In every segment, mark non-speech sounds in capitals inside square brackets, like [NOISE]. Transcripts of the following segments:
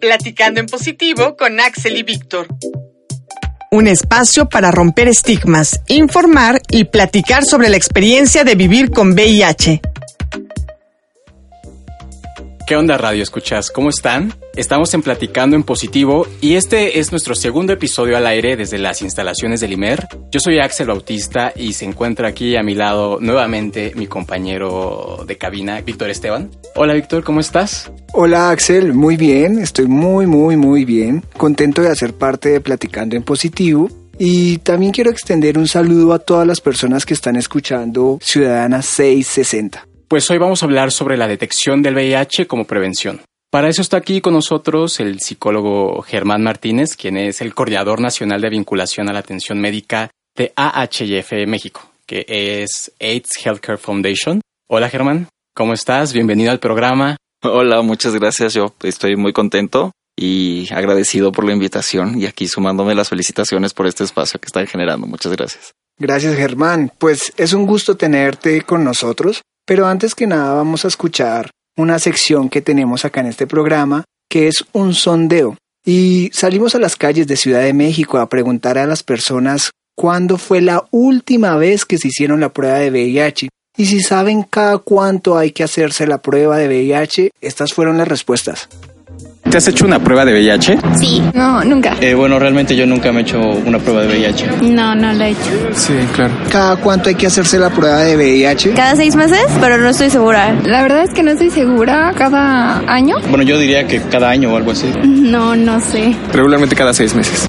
Platicando en positivo con Axel y Víctor. Un espacio para romper estigmas, informar y platicar sobre la experiencia de vivir con VIH. ¿Qué onda radio escuchas? ¿Cómo están? Estamos en Platicando en Positivo y este es nuestro segundo episodio al aire desde las instalaciones del IMER. Yo soy Axel Bautista y se encuentra aquí a mi lado nuevamente mi compañero de cabina, Víctor Esteban. Hola Víctor, ¿cómo estás? Hola Axel, muy bien, estoy muy muy muy bien, contento de hacer parte de Platicando en Positivo y también quiero extender un saludo a todas las personas que están escuchando Ciudadana 660. Pues hoy vamos a hablar sobre la detección del VIH como prevención. Para eso está aquí con nosotros el psicólogo Germán Martínez, quien es el coordinador nacional de vinculación a la atención médica de AHF México, que es AIDS Healthcare Foundation. Hola Germán, ¿cómo estás? Bienvenido al programa. Hola, muchas gracias. Yo estoy muy contento y agradecido por la invitación y aquí sumándome las felicitaciones por este espacio que están generando. Muchas gracias. Gracias Germán. Pues es un gusto tenerte con nosotros. Pero antes que nada vamos a escuchar una sección que tenemos acá en este programa, que es un sondeo. Y salimos a las calles de Ciudad de México a preguntar a las personas cuándo fue la última vez que se hicieron la prueba de VIH. Y si saben cada cuánto hay que hacerse la prueba de VIH, estas fueron las respuestas. ¿Te has hecho una prueba de VIH? Sí, no, nunca. Eh, bueno, realmente yo nunca me he hecho una prueba de VIH. No, no la he hecho. Sí, claro. ¿Cada cuánto hay que hacerse la prueba de VIH? Cada seis meses, pero no estoy segura. La verdad es que no estoy segura. ¿Cada año? Bueno, yo diría que cada año o algo así. No, no sé. Regularmente cada seis meses.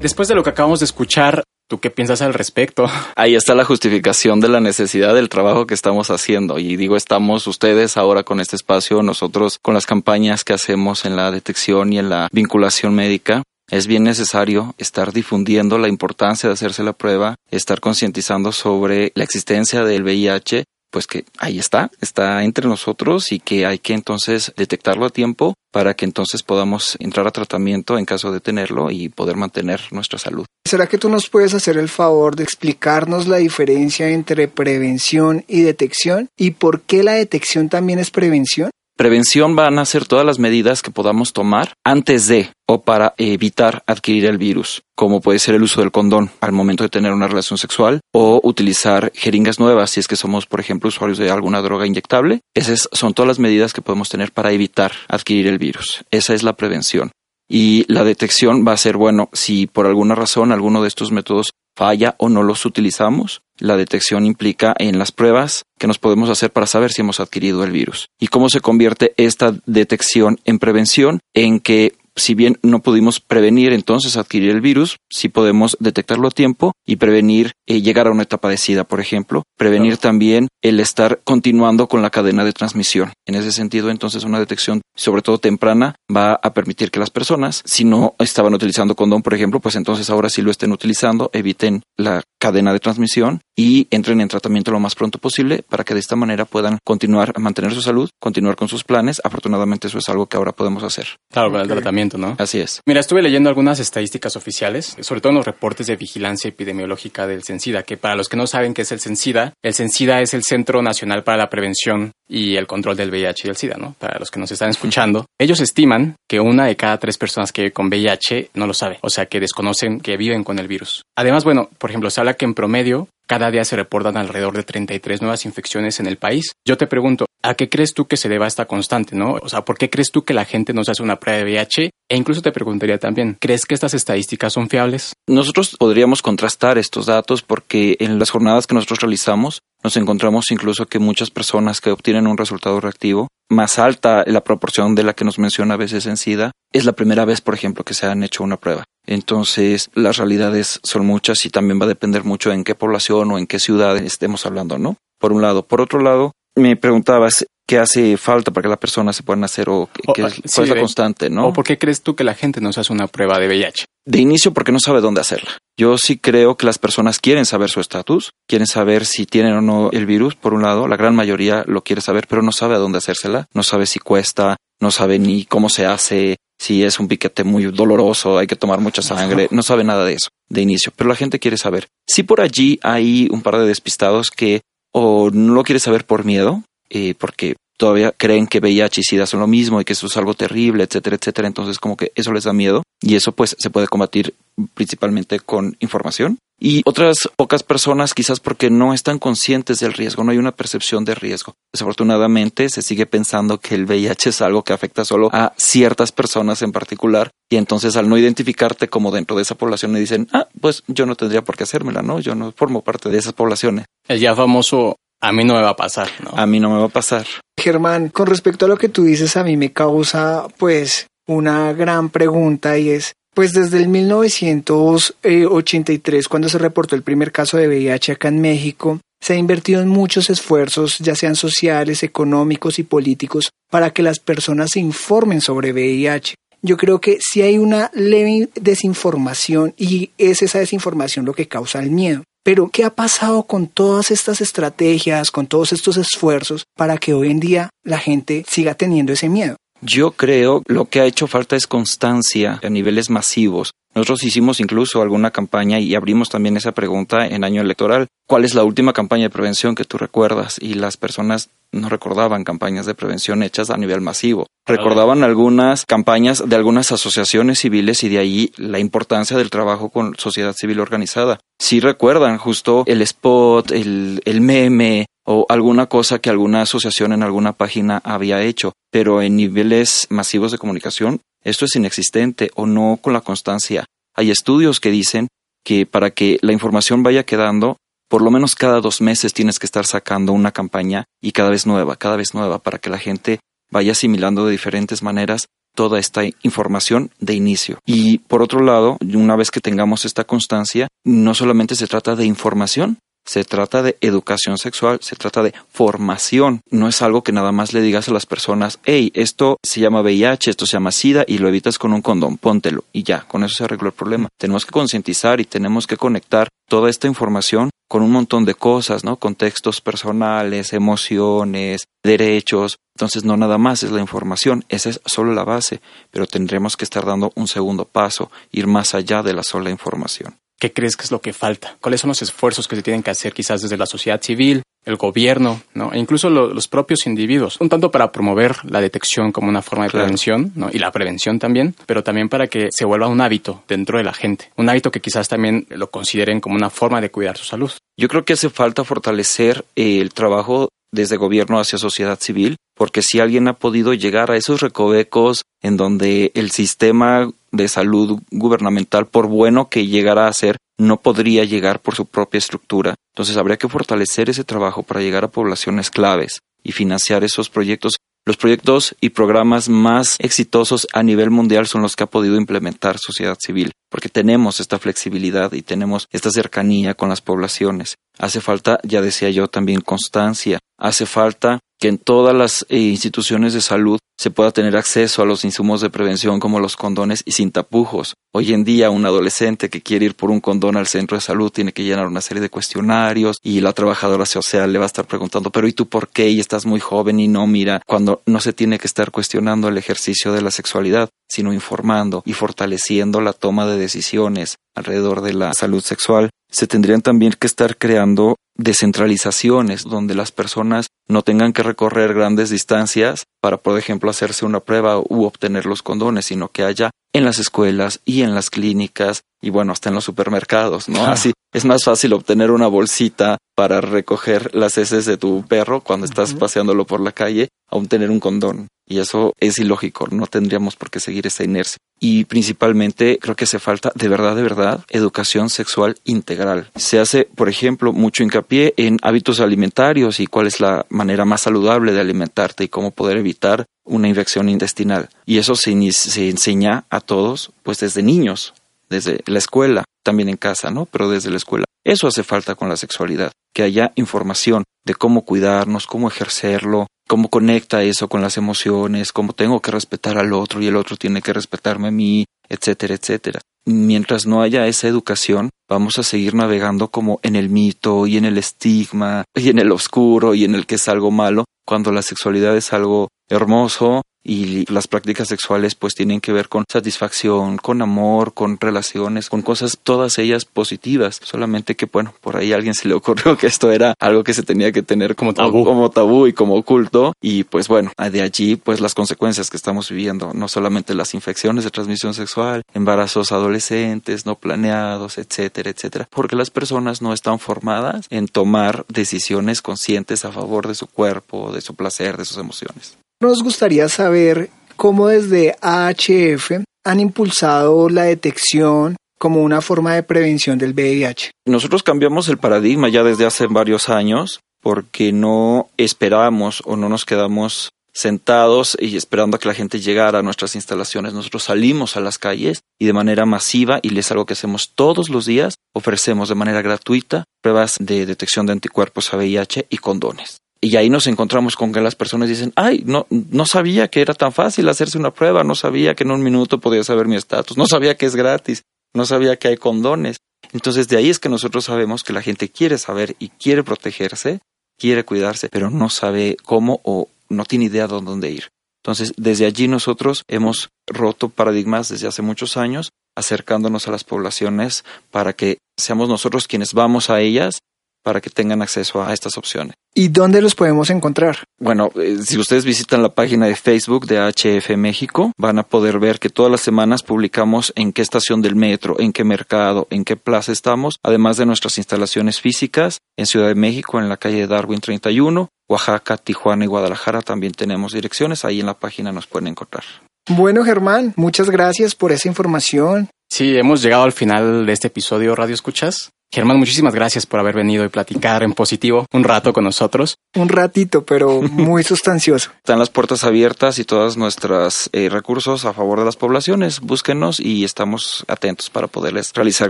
Después de lo que acabamos de escuchar, ¿Tú qué piensas al respecto? [LAUGHS] Ahí está la justificación de la necesidad del trabajo que estamos haciendo. Y digo, estamos ustedes ahora con este espacio, nosotros con las campañas que hacemos en la detección y en la vinculación médica. Es bien necesario estar difundiendo la importancia de hacerse la prueba, estar concientizando sobre la existencia del VIH pues que ahí está, está entre nosotros y que hay que entonces detectarlo a tiempo para que entonces podamos entrar a tratamiento en caso de tenerlo y poder mantener nuestra salud. ¿Será que tú nos puedes hacer el favor de explicarnos la diferencia entre prevención y detección y por qué la detección también es prevención? Prevención van a ser todas las medidas que podamos tomar antes de o para evitar adquirir el virus, como puede ser el uso del condón al momento de tener una relación sexual o utilizar jeringas nuevas si es que somos, por ejemplo, usuarios de alguna droga inyectable. Esas son todas las medidas que podemos tener para evitar adquirir el virus. Esa es la prevención. Y la detección va a ser, bueno, si por alguna razón alguno de estos métodos falla o no los utilizamos, la detección implica en las pruebas que nos podemos hacer para saber si hemos adquirido el virus. ¿Y cómo se convierte esta detección en prevención? En que si bien no pudimos prevenir entonces adquirir el virus, sí podemos detectarlo a tiempo y prevenir eh, llegar a una etapa de SIDA, por ejemplo. Prevenir también el estar continuando con la cadena de transmisión. En ese sentido, entonces, una detección, sobre todo temprana, va a permitir que las personas, si no estaban utilizando condón, por ejemplo, pues entonces ahora sí lo estén utilizando, eviten la cadena de transmisión y entren en tratamiento lo más pronto posible para que de esta manera puedan continuar a mantener su salud, continuar con sus planes. Afortunadamente eso es algo que ahora podemos hacer. Claro, para el tratamiento, ¿no? Así es. Mira, estuve leyendo algunas estadísticas oficiales, sobre todo en los reportes de vigilancia epidemiológica del CENSIDA, que para los que no saben qué es el CENSIDA, el CENSIDA es el Centro Nacional para la Prevención y el Control del VIH y el SIDA, ¿no? Para los que nos están escuchando, ellos estiman que una de cada tres personas que vive con VIH no lo sabe, o sea, que desconocen que viven con el virus. Además, bueno, por ejemplo, se habla que en promedio cada día se reportan alrededor de 33 nuevas infecciones en el país. Yo te pregunto, ¿a qué crees tú que se deba esta constante, no? O sea, ¿por qué crees tú que la gente no se hace una prueba de VIH? E incluso te preguntaría también, ¿crees que estas estadísticas son fiables? Nosotros podríamos contrastar estos datos porque en las jornadas que nosotros realizamos nos encontramos incluso que muchas personas que obtienen un resultado reactivo, más alta la proporción de la que nos menciona a veces en SIDA, es la primera vez, por ejemplo, que se han hecho una prueba. Entonces, las realidades son muchas y también va a depender mucho en qué población o en qué ciudad estemos hablando, ¿no? Por un lado. Por otro lado, me preguntabas qué hace falta para que la persona se pueda hacer o, qué, cuál es la constante, ¿no? ¿O por qué crees tú que la gente no se hace una prueba de VIH? De inicio, porque no sabe dónde hacerla. Yo sí creo que las personas quieren saber su estatus, quieren saber si tienen o no el virus, por un lado, la gran mayoría lo quiere saber, pero no sabe a dónde hacérsela, no sabe si cuesta, no sabe ni cómo se hace, si es un piquete muy doloroso, hay que tomar mucha sangre, no sabe nada de eso de inicio, pero la gente quiere saber. Si por allí hay un par de despistados que o no lo quiere saber por miedo, eh, porque todavía creen que VIH y SIDA son lo mismo y que eso es algo terrible, etcétera, etcétera. Entonces como que eso les da miedo y eso pues se puede combatir principalmente con información. Y otras pocas personas quizás porque no están conscientes del riesgo, no hay una percepción de riesgo. Desafortunadamente se sigue pensando que el VIH es algo que afecta solo a ciertas personas en particular y entonces al no identificarte como dentro de esa población me dicen, ah, pues yo no tendría por qué hacérmela, ¿no? Yo no formo parte de esas poblaciones. El ya famoso a mí no me va a pasar, ¿no? A mí no me va a pasar. Germán, con respecto a lo que tú dices, a mí me causa pues una gran pregunta y es, pues desde el 1983, cuando se reportó el primer caso de VIH acá en México, se ha invertido en muchos esfuerzos, ya sean sociales, económicos y políticos, para que las personas se informen sobre VIH. Yo creo que si hay una leve desinformación y es esa desinformación lo que causa el miedo. Pero, ¿qué ha pasado con todas estas estrategias, con todos estos esfuerzos para que hoy en día la gente siga teniendo ese miedo? Yo creo lo que ha hecho falta es constancia a niveles masivos. Nosotros hicimos incluso alguna campaña y abrimos también esa pregunta en año electoral. ¿Cuál es la última campaña de prevención que tú recuerdas? Y las personas no recordaban campañas de prevención hechas a nivel masivo. Recordaban algunas campañas de algunas asociaciones civiles y de ahí la importancia del trabajo con sociedad civil organizada. Sí recuerdan justo el spot, el, el meme, o alguna cosa que alguna asociación en alguna página había hecho, pero en niveles masivos de comunicación esto es inexistente o no con la constancia. Hay estudios que dicen que para que la información vaya quedando, por lo menos cada dos meses tienes que estar sacando una campaña y cada vez nueva, cada vez nueva, para que la gente vaya asimilando de diferentes maneras toda esta información de inicio. Y por otro lado, una vez que tengamos esta constancia, no solamente se trata de información, se trata de educación sexual, se trata de formación. No es algo que nada más le digas a las personas, hey, esto se llama VIH, esto se llama SIDA y lo evitas con un condón, póntelo y ya, con eso se arregló el problema. Tenemos que concientizar y tenemos que conectar toda esta información con un montón de cosas, ¿no? Contextos personales, emociones, derechos. Entonces no nada más es la información, esa es solo la base, pero tendremos que estar dando un segundo paso, ir más allá de la sola información. ¿Qué crees que es lo que falta? ¿Cuáles son los esfuerzos que se tienen que hacer quizás desde la sociedad civil, el gobierno, ¿no? e incluso los propios individuos? Un tanto para promover la detección como una forma de prevención ¿no? y la prevención también, pero también para que se vuelva un hábito dentro de la gente. Un hábito que quizás también lo consideren como una forma de cuidar su salud. Yo creo que hace falta fortalecer el trabajo desde gobierno hacia sociedad civil, porque si alguien ha podido llegar a esos recovecos en donde el sistema de salud gubernamental, por bueno que llegara a ser, no podría llegar por su propia estructura. Entonces habría que fortalecer ese trabajo para llegar a poblaciones claves y financiar esos proyectos. Los proyectos y programas más exitosos a nivel mundial son los que ha podido implementar sociedad civil, porque tenemos esta flexibilidad y tenemos esta cercanía con las poblaciones. Hace falta, ya decía yo, también constancia. Hace falta que en todas las eh, instituciones de salud se pueda tener acceso a los insumos de prevención como los condones y sin tapujos. Hoy en día un adolescente que quiere ir por un condón al centro de salud tiene que llenar una serie de cuestionarios y la trabajadora social le va a estar preguntando, pero ¿y tú por qué? Y estás muy joven y no mira, cuando no se tiene que estar cuestionando el ejercicio de la sexualidad, sino informando y fortaleciendo la toma de decisiones alrededor de la salud sexual. Se tendrían también que estar creando descentralizaciones donde las personas no tengan que recorrer grandes distancias para, por ejemplo, hacerse una prueba u obtener los condones, sino que haya en las escuelas y en las clínicas y bueno, hasta en los supermercados, ¿no? Así es más fácil obtener una bolsita para recoger las heces de tu perro cuando estás paseándolo por la calle a obtener un condón. Y eso es ilógico, no tendríamos por qué seguir esa inercia. Y principalmente creo que hace falta de verdad, de verdad, educación sexual integral. Se hace, por ejemplo, mucho hincapié en hábitos alimentarios y cuál es la manera más saludable de alimentarte y cómo poder evitar una infección intestinal. Y eso se, se enseña a todos, pues desde niños, desde la escuela, también en casa, ¿no? Pero desde la escuela. Eso hace falta con la sexualidad, que haya información de cómo cuidarnos, cómo ejercerlo, cómo conecta eso con las emociones, cómo tengo que respetar al otro y el otro tiene que respetarme a mí, etcétera, etcétera. Mientras no haya esa educación, vamos a seguir navegando como en el mito y en el estigma y en el oscuro y en el que es algo malo, cuando la sexualidad es algo hermoso y las prácticas sexuales pues tienen que ver con satisfacción, con amor, con relaciones, con cosas todas ellas positivas. Solamente solamente que, bueno, por ahí a alguien se le ocurrió que esto era algo que se tenía que tener como tabú, como tabú y como oculto. Y pues bueno, de allí pues las consecuencias que estamos viviendo, no solamente las infecciones de transmisión sexual, embarazos adolescentes, no planeados, etcétera, etcétera, porque las personas no están formadas en tomar decisiones conscientes a favor de su cuerpo, de su placer, de sus emociones. Nos gustaría saber cómo desde AHF han impulsado la detección como una forma de prevención del VIH. Nosotros cambiamos el paradigma ya desde hace varios años porque no esperamos o no nos quedamos sentados y esperando a que la gente llegara a nuestras instalaciones. Nosotros salimos a las calles y de manera masiva, y es algo que hacemos todos los días, ofrecemos de manera gratuita pruebas de detección de anticuerpos a VIH y condones. Y ahí nos encontramos con que las personas dicen, ay, no, no sabía que era tan fácil hacerse una prueba, no sabía que en un minuto podía saber mi estatus, no sabía que es gratis, no sabía que hay condones. Entonces de ahí es que nosotros sabemos que la gente quiere saber y quiere protegerse, quiere cuidarse, pero no sabe cómo o no tiene idea de dónde ir. Entonces, desde allí nosotros hemos roto paradigmas desde hace muchos años, acercándonos a las poblaciones para que seamos nosotros quienes vamos a ellas para que tengan acceso a estas opciones. ¿Y dónde los podemos encontrar? Bueno, eh, si ustedes visitan la página de Facebook de HF México, van a poder ver que todas las semanas publicamos en qué estación del metro, en qué mercado, en qué plaza estamos, además de nuestras instalaciones físicas en Ciudad de México, en la calle Darwin 31, Oaxaca, Tijuana y Guadalajara también tenemos direcciones, ahí en la página nos pueden encontrar. Bueno, Germán, muchas gracias por esa información. Sí, hemos llegado al final de este episodio Radio Escuchas. Germán, muchísimas gracias por haber venido y platicar en positivo un rato con nosotros. Un ratito, pero muy [LAUGHS] sustancioso. Están las puertas abiertas y todos nuestros eh, recursos a favor de las poblaciones. Búsquenos y estamos atentos para poderles realizar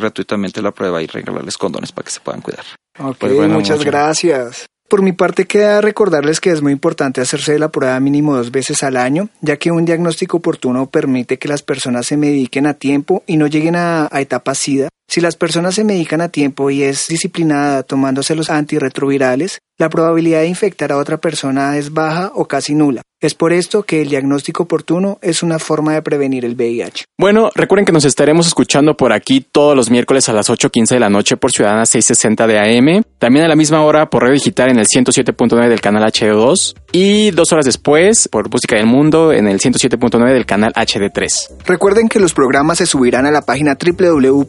gratuitamente la prueba y regalarles condones para que se puedan cuidar. Ok, pues muchas gracias. Por mi parte queda recordarles que es muy importante hacerse la prueba mínimo dos veces al año, ya que un diagnóstico oportuno permite que las personas se mediquen a tiempo y no lleguen a, a etapa SIDA. Si las personas se medican a tiempo y es disciplinada tomándose los antirretrovirales, la probabilidad de infectar a otra persona es baja o casi nula. Es por esto que el diagnóstico oportuno es una forma de prevenir el VIH. Bueno, recuerden que nos estaremos escuchando por aquí todos los miércoles a las 8.15 de la noche por Ciudadana 660 de AM, también a la misma hora por radio digital en el 107.9 del canal HD2 y dos horas después por Música del Mundo en el 107.9 del canal HD3. Recuerden que los programas se subirán a la página www.imer.mx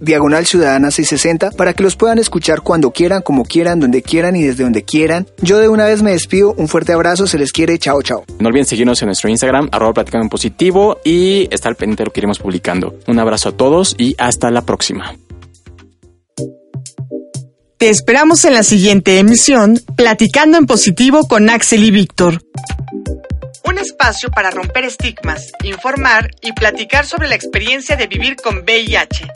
diagonal Ciudadana 660 para que los puedan escuchar cuando quieran, como quieran, donde quieran y desde donde quieran. Yo de una vez me despido, un fuerte abrazo, se les quiere, chao chao. No olviden seguirnos en nuestro Instagram, arroba platicando en positivo y estar pendiente de lo que iremos publicando. Un abrazo a todos y hasta la próxima. Te esperamos en la siguiente emisión, Platicando en Positivo con Axel y Víctor. Un espacio para romper estigmas, informar y platicar sobre la experiencia de vivir con VIH.